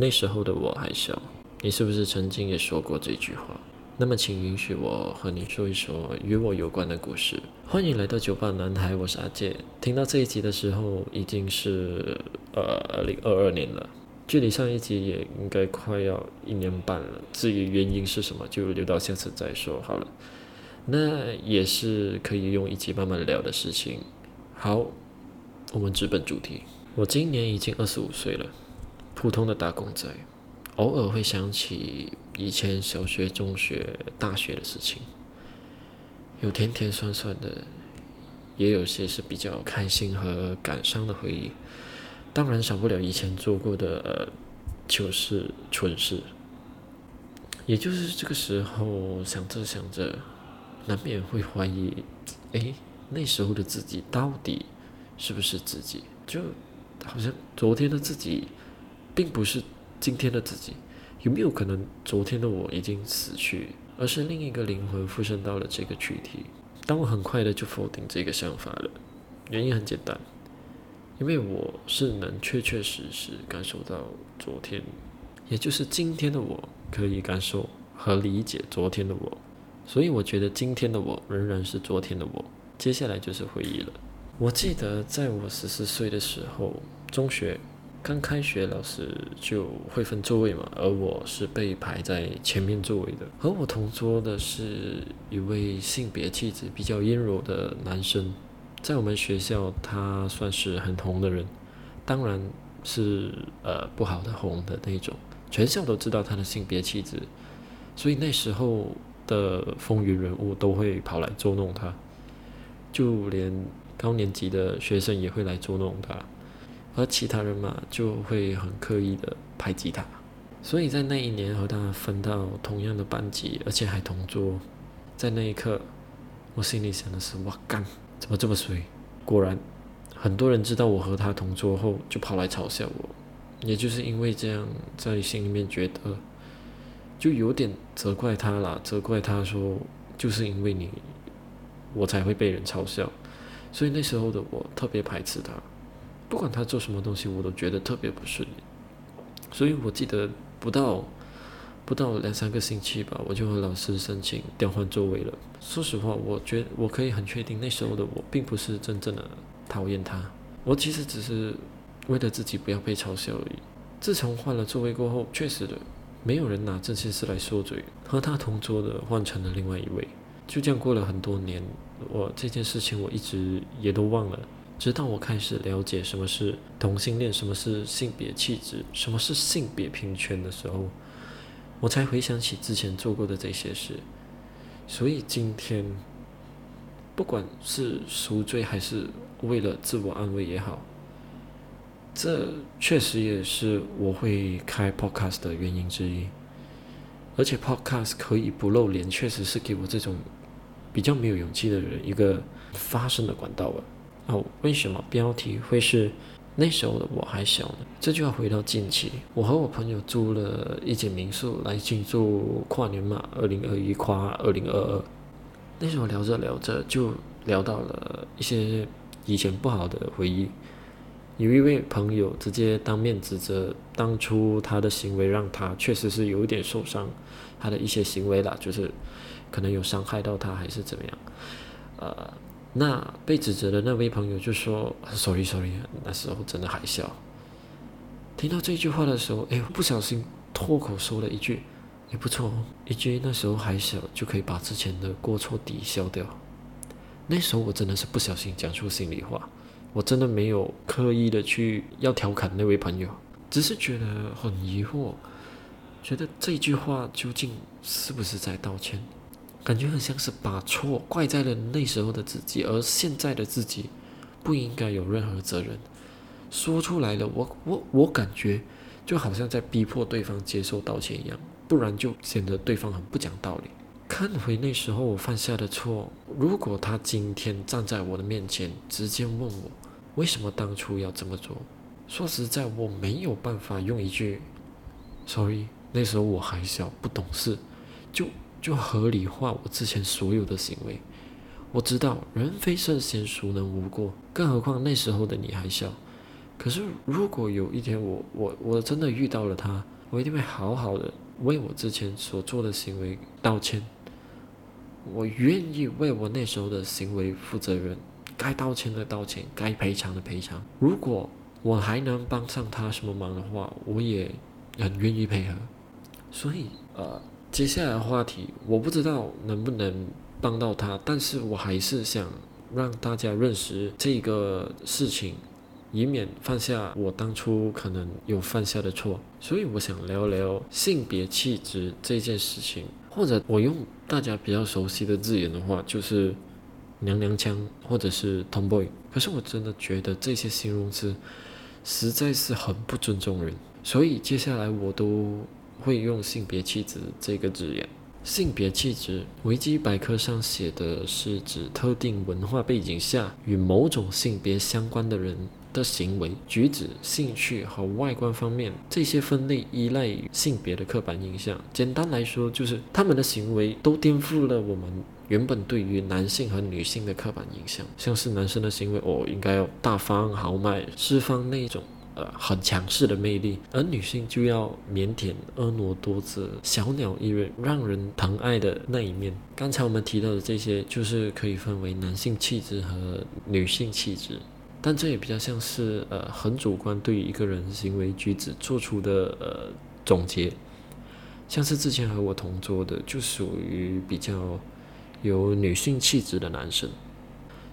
那时候的我还小，你是不是曾经也说过这句话？那么，请允许我和你说一说与我有关的故事。欢迎来到酒吧男孩，我是阿杰。听到这一集的时候，已经是呃二零二二年了，距离上一集也应该快要一年半了。至于原因是什么，就留到下次再说好了。那也是可以用一集慢慢聊的事情。好，我们直奔主题。我今年已经二十五岁了，普通的打工仔，偶尔会想起以前小学、中学、大学的事情，有甜甜酸酸的，也有些是比较开心和感伤的回忆。当然少不了以前做过的糗事、蠢事。也就是这个时候，想着想着。难免会怀疑，哎，那时候的自己到底是不是自己？就好像昨天的自己，并不是今天的自己。有没有可能昨天的我已经死去，而是另一个灵魂附身到了这个躯体？但我很快的就否定这个想法了。原因很简单，因为我是能确确实实感受到昨天，也就是今天的我，可以感受和理解昨天的我。所以我觉得今天的我仍然是昨天的我，接下来就是回忆了。我记得在我十四岁的时候，中学刚开学，老师就会分座位嘛，而我是被排在前面座位的。和我同桌的是一位性别气质比较阴柔的男生，在我们学校他算是很红的人，当然是呃不好的红的那种，全校都知道他的性别气质，所以那时候。的风云人物都会跑来捉弄他，就连高年级的学生也会来捉弄他，而其他人嘛就会很刻意的排挤他。所以在那一年和他分到同样的班级，而且还同桌，在那一刻，我心里想的是：哇干，怎么这么衰？果然，很多人知道我和他同桌后，就跑来嘲笑我。也就是因为这样，在心里面觉得。就有点责怪他了，责怪他说，就是因为你，我才会被人嘲笑，所以那时候的我特别排斥他，不管他做什么东西，我都觉得特别不顺眼。所以我记得不到不到两三个星期吧，我就和老师申请调换座位了。说实话，我觉我可以很确定，那时候的我并不是真正的讨厌他，我其实只是为了自己不要被嘲笑而已。自从换了座位过后，确实的。没有人拿这些事来说嘴，和他同桌的换成了另外一位，就这样过了很多年。我这件事情我一直也都忘了，直到我开始了解什么是同性恋，什么是性别气质，什么是性别平权的时候，我才回想起之前做过的这些事。所以今天，不管是赎罪还是为了自我安慰也好。这确实也是我会开 podcast 的原因之一，而且 podcast 可以不露脸，确实是给我这种比较没有勇气的人一个发声的管道吧。哦，为什么标题会是那时候的我还小呢？这就要回到近期，我和我朋友租了一间民宿来庆祝跨年嘛，二零二一跨二零二二。那时候聊着聊着就聊到了一些以前不好的回忆。有一位朋友直接当面指责当初他的行为让他确实是有一点受伤，他的一些行为啦，就是可能有伤害到他还是怎么样。呃，那被指责的那位朋友就说：“sorry sorry，那时候真的还小。”听到这句话的时候，哎，不小心脱口说了一句：“也不错哦，一句那时候还小就可以把之前的过错抵消掉。”那时候我真的是不小心讲出心里话。我真的没有刻意的去要调侃那位朋友，只是觉得很疑惑，觉得这句话究竟是不是在道歉？感觉很像是把错怪在了那时候的自己，而现在的自己不应该有任何责任。说出来了，我我我感觉就好像在逼迫对方接受道歉一样，不然就显得对方很不讲道理。看回那时候我犯下的错，如果他今天站在我的面前，直接问我为什么当初要这么做，说实在，我没有办法用一句 “sorry”，那时候我还小不懂事，就就合理化我之前所有的行为。我知道人非圣贤，孰能无过？更何况那时候的你还小，可是如果有一天我我我真的遇到了他，我一定会好好的为我之前所做的行为道歉。我愿意为我那时候的行为负责任，该道歉的道歉，该赔偿的赔偿。如果我还能帮上他什么忙的话，我也很愿意配合。所以，呃，接下来的话题，我不知道能不能帮到他，但是我还是想让大家认识这个事情，以免犯下我当初可能有犯下的错。所以，我想聊聊性别气质这件事情，或者我用大家比较熟悉的字眼的话，就是娘娘腔，或者是 tomboy。可是，我真的觉得这些形容词实在是很不尊重人，所以接下来我都。会用性别气质这个字眼。性别气质，维基百科上写的是指特定文化背景下与某种性别相关的人的行为、举止、兴趣和外观方面。这些分类依赖于性别的刻板印象。简单来说，就是他们的行为都颠覆了我们原本对于男性和女性的刻板印象。像是男生的行为，哦，应该要大方豪迈、释放那种。呃，很强势的魅力，而女性就要腼腆、婀娜多姿、小鸟依人、让人疼爱的那一面。刚才我们提到的这些，就是可以分为男性气质和女性气质，但这也比较像是呃很主观对于一个人行为举止做出的呃总结。像是之前和我同桌的，就属于比较有女性气质的男生。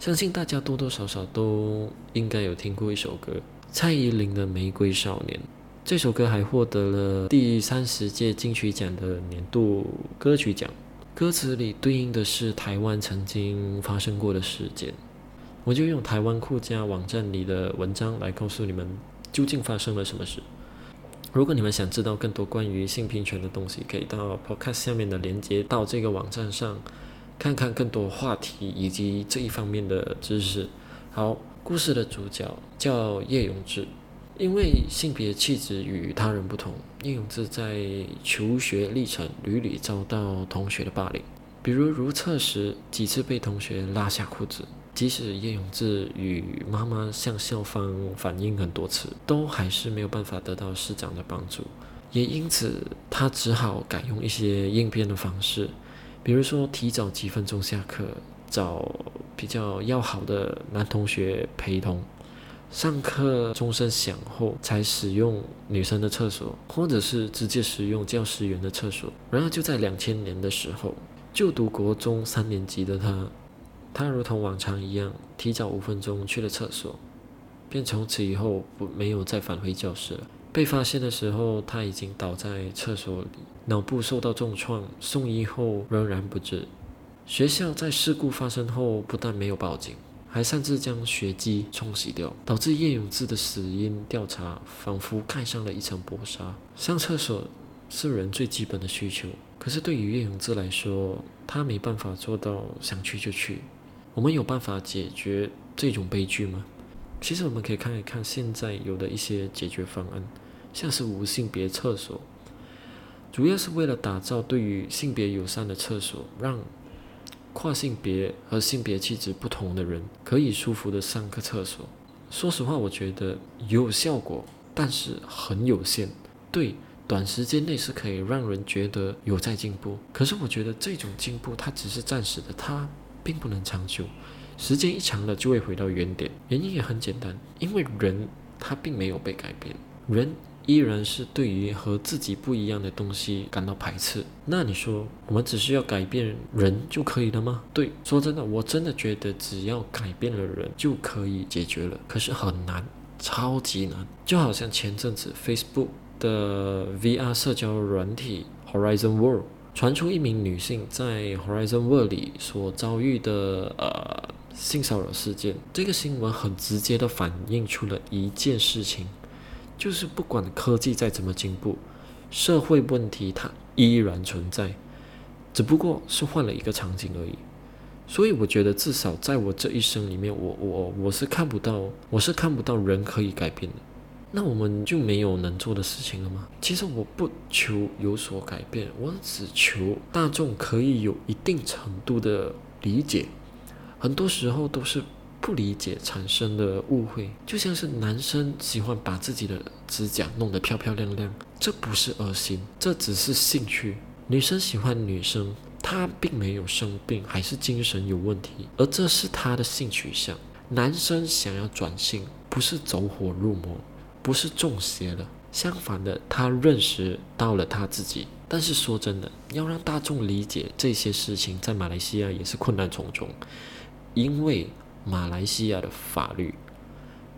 相信大家多多少少都应该有听过一首歌。蔡依林的《玫瑰少年》这首歌还获得了第三十届金曲奖的年度歌曲奖。歌词里对应的是台湾曾经发生过的事件。我就用台湾酷家网站里的文章来告诉你们究竟发生了什么事。如果你们想知道更多关于性平权的东西，可以到 Podcast 下面的链接到这个网站上看看更多话题以及这一方面的知识。好。故事的主角叫叶永志，因为性别气质与他人不同，叶永志在求学历程屡屡遭到同学的霸凌，比如如厕时几次被同学拉下裤子，即使叶永志与妈妈向校方反映很多次，都还是没有办法得到师长的帮助，也因此他只好改用一些应变的方式，比如说提早几分钟下课。找比较要好的男同学陪同，上课钟声响后才使用女生的厕所，或者是直接使用教师员的厕所。然而就在两千年的时候，就读国中三年级的他，他如同往常一样提早五分钟去了厕所，便从此以后不没有再返回教室了。被发现的时候，他已经倒在厕所里，脑部受到重创，送医后仍然不治。学校在事故发生后不但没有报警，还擅自将血迹冲洗掉，导致叶永志的死因调查仿佛盖上了一层薄纱。上厕所是人最基本的需求，可是对于叶永志来说，他没办法做到想去就去。我们有办法解决这种悲剧吗？其实我们可以看一看现在有的一些解决方案，像是无性别厕所，主要是为了打造对于性别友善的厕所，让。跨性别和性别气质不同的人可以舒服的上个厕所。说实话，我觉得有效果，但是很有限。对，短时间内是可以让人觉得有在进步。可是我觉得这种进步它只是暂时的，它并不能长久。时间一长了就会回到原点。原因也很简单，因为人他并没有被改变。人。依然是对于和自己不一样的东西感到排斥。那你说，我们只需要改变人就可以了吗？对，说真的，我真的觉得只要改变了人就可以解决了。可是很难，超级难。就好像前阵子 Facebook 的 VR 社交软体 Horizon World 传出一名女性在 Horizon World 里所遭遇的呃性骚扰事件。这个新闻很直接的反映出了一件事情。就是不管科技再怎么进步，社会问题它依然存在，只不过是换了一个场景而已。所以我觉得，至少在我这一生里面，我我我是看不到，我是看不到人可以改变的。那我们就没有能做的事情了吗？其实我不求有所改变，我只求大众可以有一定程度的理解。很多时候都是不理解产生的误会，就像是男生喜欢把自己的指甲弄得漂漂亮亮，这不是恶心，这只是兴趣。女生喜欢女生，她并没有生病，还是精神有问题，而这是她的性取向。男生想要转性，不是走火入魔，不是中邪了，相反的，他认识到了他自己。但是说真的，要让大众理解这些事情，在马来西亚也是困难重重，因为。马来西亚的法律，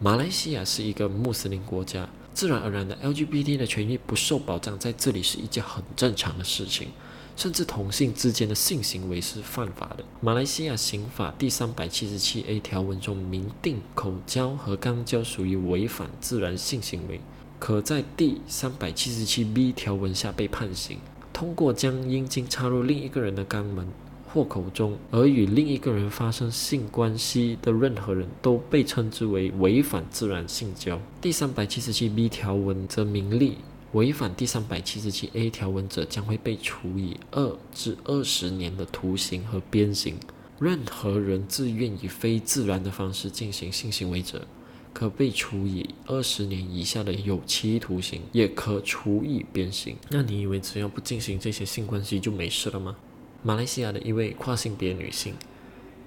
马来西亚是一个穆斯林国家，自然而然的 LGBT 的权益不受保障，在这里是一件很正常的事情。甚至同性之间的性行为是犯法的。马来西亚刑法第三百七十七 A 条文中明定，口交和肛交属于违反自然性行为，可在第三百七十七 B 条文下被判刑。通过将阴茎插入另一个人的肛门。或口中，而与另一个人发生性关系的任何人都被称之为违反自然性交。第三百七十七 B 条文则明例，违反第三百七十七 A 条文者将会被处以二至二十年的徒刑和鞭刑。任何人自愿以非自然的方式进行性行为者，可被处以二十年以下的有期徒刑，也可处以鞭刑。那你以为只要不进行这些性关系就没事了吗？马来西亚的一位跨性别女性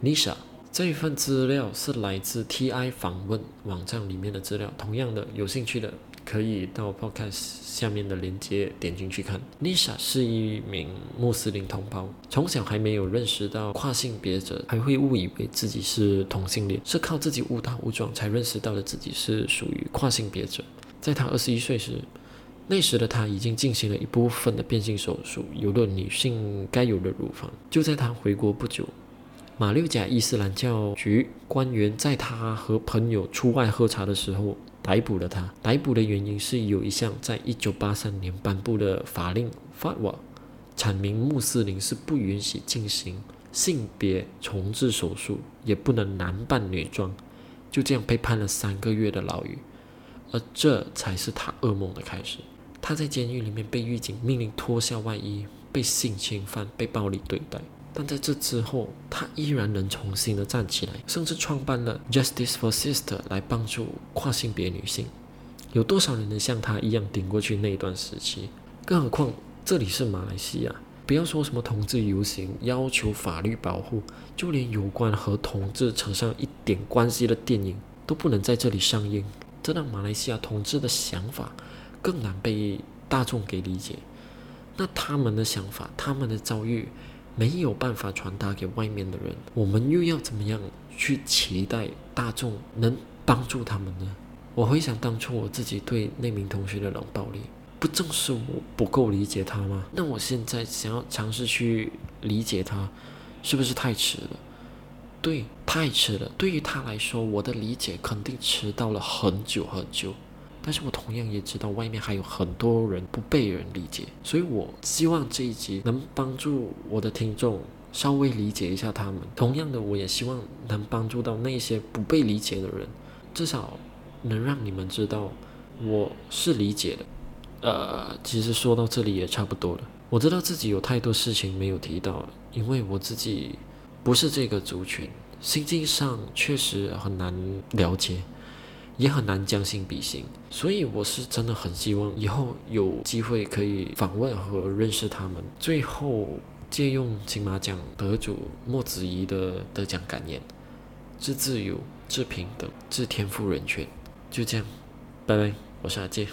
，Nisha，这一份资料是来自 TI 访问网站里面的资料。同样的，有兴趣的可以到 Podcast 下面的链接点进去看。Nisha 是一名穆斯林同胞，从小还没有认识到跨性别者，还会误以为自己是同性恋，是靠自己误打误撞才认识到了自己是属于跨性别者。在他二十一岁时。那时的他已经进行了一部分的变性手术，有了女性该有的乳房。就在他回国不久，马六甲伊斯兰教局官员在他和朋友出外喝茶的时候逮捕了他。逮捕的原因是有一项在一九八三年颁布的法令 fatwa，阐明穆斯林是不允许进行性别重置手术，也不能男扮女装。就这样被判了三个月的牢狱，而这才是他噩梦的开始。他在监狱里面被狱警命令脱下外衣，被性侵犯，被暴力对待。但在这之后，他依然能重新的站起来，甚至创办了 Justice for Sister 来帮助跨性别女性。有多少人能像他一样顶过去那段时期？更何况这里是马来西亚，不要说什么同志游行要求法律保护，就连有关和同志扯上一点关系的电影都不能在这里上映。这让马来西亚同志的想法。更难被大众给理解，那他们的想法、他们的遭遇没有办法传达给外面的人，我们又要怎么样去期待大众能帮助他们呢？我回想当初我自己对那名同学的冷暴力，不正是我不够理解他吗？那我现在想要尝试去理解他，是不是太迟了？对，太迟了。对于他来说，我的理解肯定迟到了很久很久。但是我同样也知道，外面还有很多人不被人理解，所以我希望这一集能帮助我的听众稍微理解一下他们。同样的，我也希望能帮助到那些不被理解的人，至少能让你们知道我是理解的。呃，其实说到这里也差不多了。我知道自己有太多事情没有提到，因为我自己不是这个族群，心境上确实很难了解。也很难将心比心，所以我是真的很希望以后有机会可以访问和认识他们。最后借用金马奖得主莫子仪的得奖感言：致自由，致平等，致天赋人权。就这样，拜拜，我是阿健。